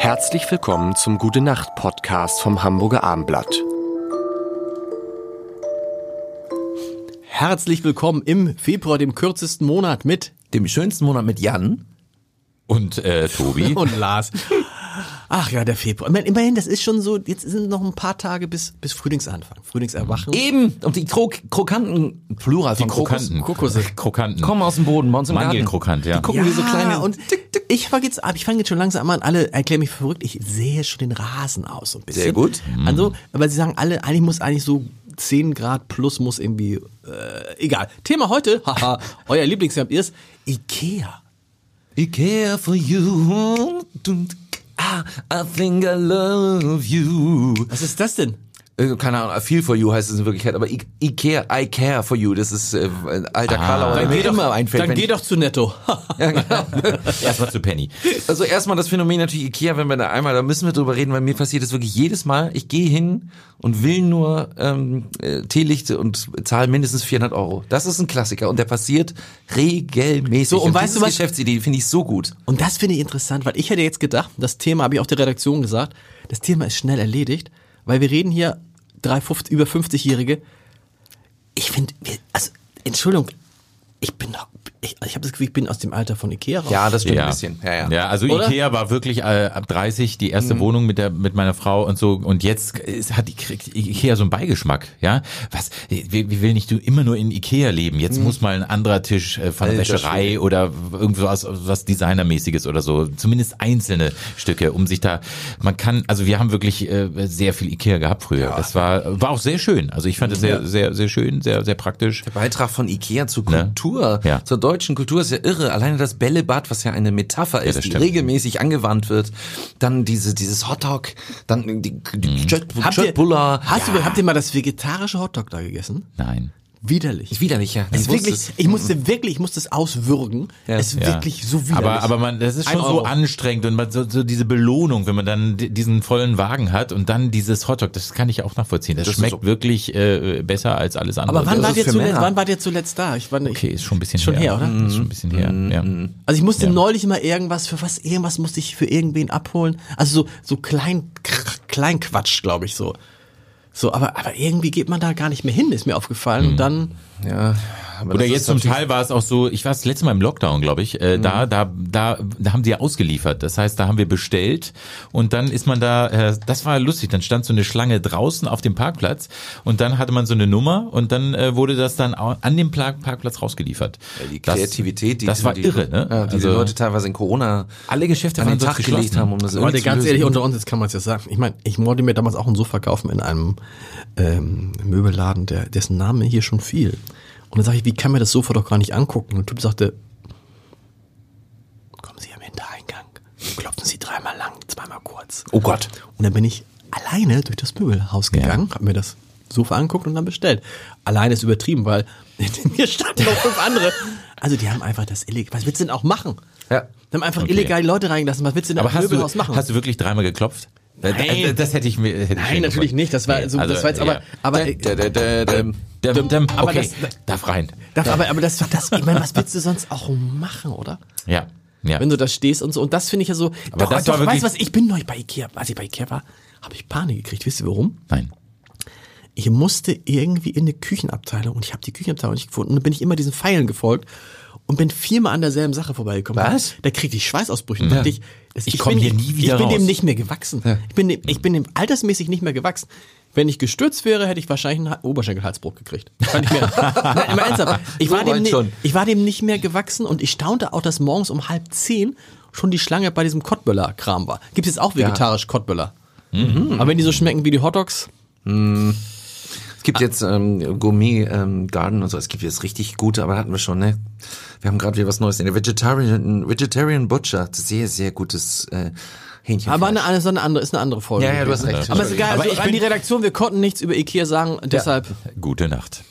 Herzlich willkommen zum Gute Nacht Podcast vom Hamburger Armblatt. Herzlich willkommen im Februar, dem kürzesten Monat mit dem schönsten Monat mit Jan und äh, Tobi und Lars. Ach ja, der Februar. Immerhin, das ist schon so, jetzt sind noch ein paar Tage bis, bis Frühlingsanfang, Frühlingserwachen. Eben, und die Kro Krokanten, Plural die von Krokanten, Krokusse. Krokanten. kommen aus dem Boden bei uns im. Mandelkrokant, ja. Die gucken wie so kleine... und ich fange jetzt ab, ich fange jetzt schon langsam an, alle erklären mich verrückt, ich sehe schon den Rasen aus so ein bisschen. Sehr gut. Also, aber sie sagen alle, eigentlich muss eigentlich so 10 Grad plus muss irgendwie, äh, egal. Thema heute, haha, euer Lieblingsfilm ist Ikea. Ikea for you. Ah, I think I love you. Was ist das denn? Äh, Keine Ahnung, I feel for you heißt es in Wirklichkeit, aber I Ikea, I care for you, das ist äh, ein alter Karlauer, der mir immer einfällt. Dann geh doch zu Netto. ja, genau. Erstmal zu Penny. Also erstmal das Phänomen natürlich Ikea, wenn wir da einmal, da müssen wir drüber reden, weil mir passiert das wirklich jedes Mal. Ich gehe hin und will nur ähm, äh, Teelichte und zahle mindestens 400 Euro. Das ist ein Klassiker und der passiert regelmäßig. So, und weißt diese du was- Geschäftsidee finde ich so gut. Und das finde ich interessant, weil ich hätte jetzt gedacht, das Thema habe ich auch der Redaktion gesagt, das Thema ist schnell erledigt, weil wir reden hier drei, 50, über 50-Jährige. Ich finde, also, Entschuldigung, ich bin noch, ich, ich habe das Gefühl, ich bin aus dem Alter von Ikea raus. Ja, das stimmt Ja. ein bisschen. Ja, ja. ja, also Oder? Ikea war wirklich äh, ab 30 die erste Wohnung mit der mit meiner Frau und so und jetzt ist, hat Ikea so einen Beigeschmack, ja? Was wie, wie will nicht du immer nur in Ikea leben? Jetzt muss mal ein anderer Tisch äh, von der Wäscherei oder irgendwas was designermäßiges oder so, zumindest einzelne Stücke, um sich da man kann also wir haben wirklich äh, sehr viel Ikea gehabt früher. Das war war auch sehr schön. Also ich fand es sehr sehr sehr schön, sehr sehr praktisch. Beitrag von Ikea zur Ne? Kultur, Ja. zur deutschen Kultur ist ja irre. Alleine das Bällebad, was ja eine Metapher ist, das die regelmäßig angewandt wird. Dann diese, dieses Hotdog, dann die, die Mhm. Jetbuller. hast du, habt ihr mal das vegetarische Hotdog da gegessen? Nein. Widerlich. Ist widerlich, ja. Ist wirklich, ich musste wirklich, ich musste es auswürgen. Ja. Es ist Ja. wirklich so widerlich. Aber, aber man, das ist schon so anstrengend und man, so, so diese Belohnung, wenn man dann di- diesen vollen Wagen hat und dann dieses Hotdog, das kann ich auch nachvollziehen. Das, Das schmeckt so- wirklich äh, besser als alles andere. aber wann wart ist ihr zuletzt, wann wart ihr zuletzt da? Ich war nicht, Okay, ist schon ein bisschen Schon her, oder? Ist schon ein bisschen her, ja. Also ich musste Ja. neulich mal irgendwas, für was, irgendwas musste ich für irgendwen abholen. Also so, so klein, klein Quatsch, glaube ich, so. So, aber, aber irgendwie geht man da gar nicht mehr hin, ist mir aufgefallen. Und dann, Ja, aber Oder jetzt zum Teil war es auch so, ich war das letzte Mal im Lockdown, glaube ich, äh, da, da, da, da haben die ja ausgeliefert. Das heißt, da haben wir bestellt und dann ist man da, äh, das war lustig, dann stand so eine Schlange draußen auf dem Parkplatz und dann hatte man so eine Nummer und dann äh, wurde das dann an dem Pla- Parkplatz rausgeliefert. die Das- Kreativität, die das die- war die, irre, ne? Ja, die Also- die Leute teilweise in Corona Alle Geschäfte an den Tag gelegt geschlossen. haben, um das Leute, irgendwie ganz zu ehrlich, lösen. unter uns, jetzt kann man es ja sagen. Ich meine, ich wollte mir damals auch ein Sofa kaufen in einem ähm, Möbelladen, der, dessen Name hier schon fiel. Und dann sage ich, wie kann mir das Sofa doch gar nicht angucken? Und der Typ sagte, kommen Sie am Hintereingang, klopfen Sie dreimal lang, zweimal kurz. Oh Gott. Und dann bin ich alleine durch das Möbelhaus gegangen, hab mir das Sofa angeguckt und dann bestellt. Alleine ist übertrieben, weil hinter mir standen noch fünf andere. Also die haben einfach das illegal. Was willst du denn auch machen? Ja. Die haben einfach Okay. illegal Leute reingelassen. Was willst du denn Aber im hast du, Möbelhaus machen? hast du wirklich dreimal geklopft? Äh, Nein. äh, Das hätte ich mir. Hätte ich Nein, mir natürlich nicht. Das war, Nee, so, das war jetzt aber, ja. aber, Da, Däm, däm, Aber okay, das- darf rein. das, aber, aber das das, ich meine, was willst du sonst auch machen, oder? Ja, ja. Wenn du da stehst und so. Und das finde ich ja so, Aber doch, das doch, weißt du was, ich bin neulich bei Ikea, als ich bei Ikea war, habe ich Panik gekriegt. Wisst ihr warum? Nein. ich musste irgendwie in eine Küchenabteilung und ich habe die Küchenabteilung nicht gefunden und dann bin ich immer diesen Pfeilen gefolgt und bin viermal an derselben Sache vorbeigekommen. Was? Da kriegte ich Schweißausbrüche. und dachte ich, das, Ich komm bin- hier nie wieder Ich bin dem raus. nicht mehr gewachsen. Ich, bin dem, ich bin dem altersmäßig nicht mehr gewachsen. Wenn ich gestürzt wäre, hätte ich wahrscheinlich einen Ha- Oberschenkelhalsbruch gekriegt. Kann ich mir, Nein, immer ernsthaft. Ich war, So dem weit ni- schon. ich war dem nicht mehr gewachsen und ich staunte auch, dass morgens um halb zehn schon die Schlange bei diesem Kottböller-Kram war. Gibt es jetzt auch vegetarisch Kottböller? Mhm. Aber wenn die so schmecken wie die Hotdogs, Es gibt jetzt ähm, Gourmet ähm, Garden und so, es gibt jetzt richtig gute, aber hatten wir schon, ne? Wir haben gerade wieder was Neues in der Vegetarian Vegetarian Butcher, sehr sehr gutes äh, Hähnchen. Aber eine, eine, eine andere, ist eine andere Folge. Ja, ja, du hast recht. Aber ist egal, Aber also ich an die Redaktion, wir konnten nichts über Ikea sagen, deshalb. Gute Nacht.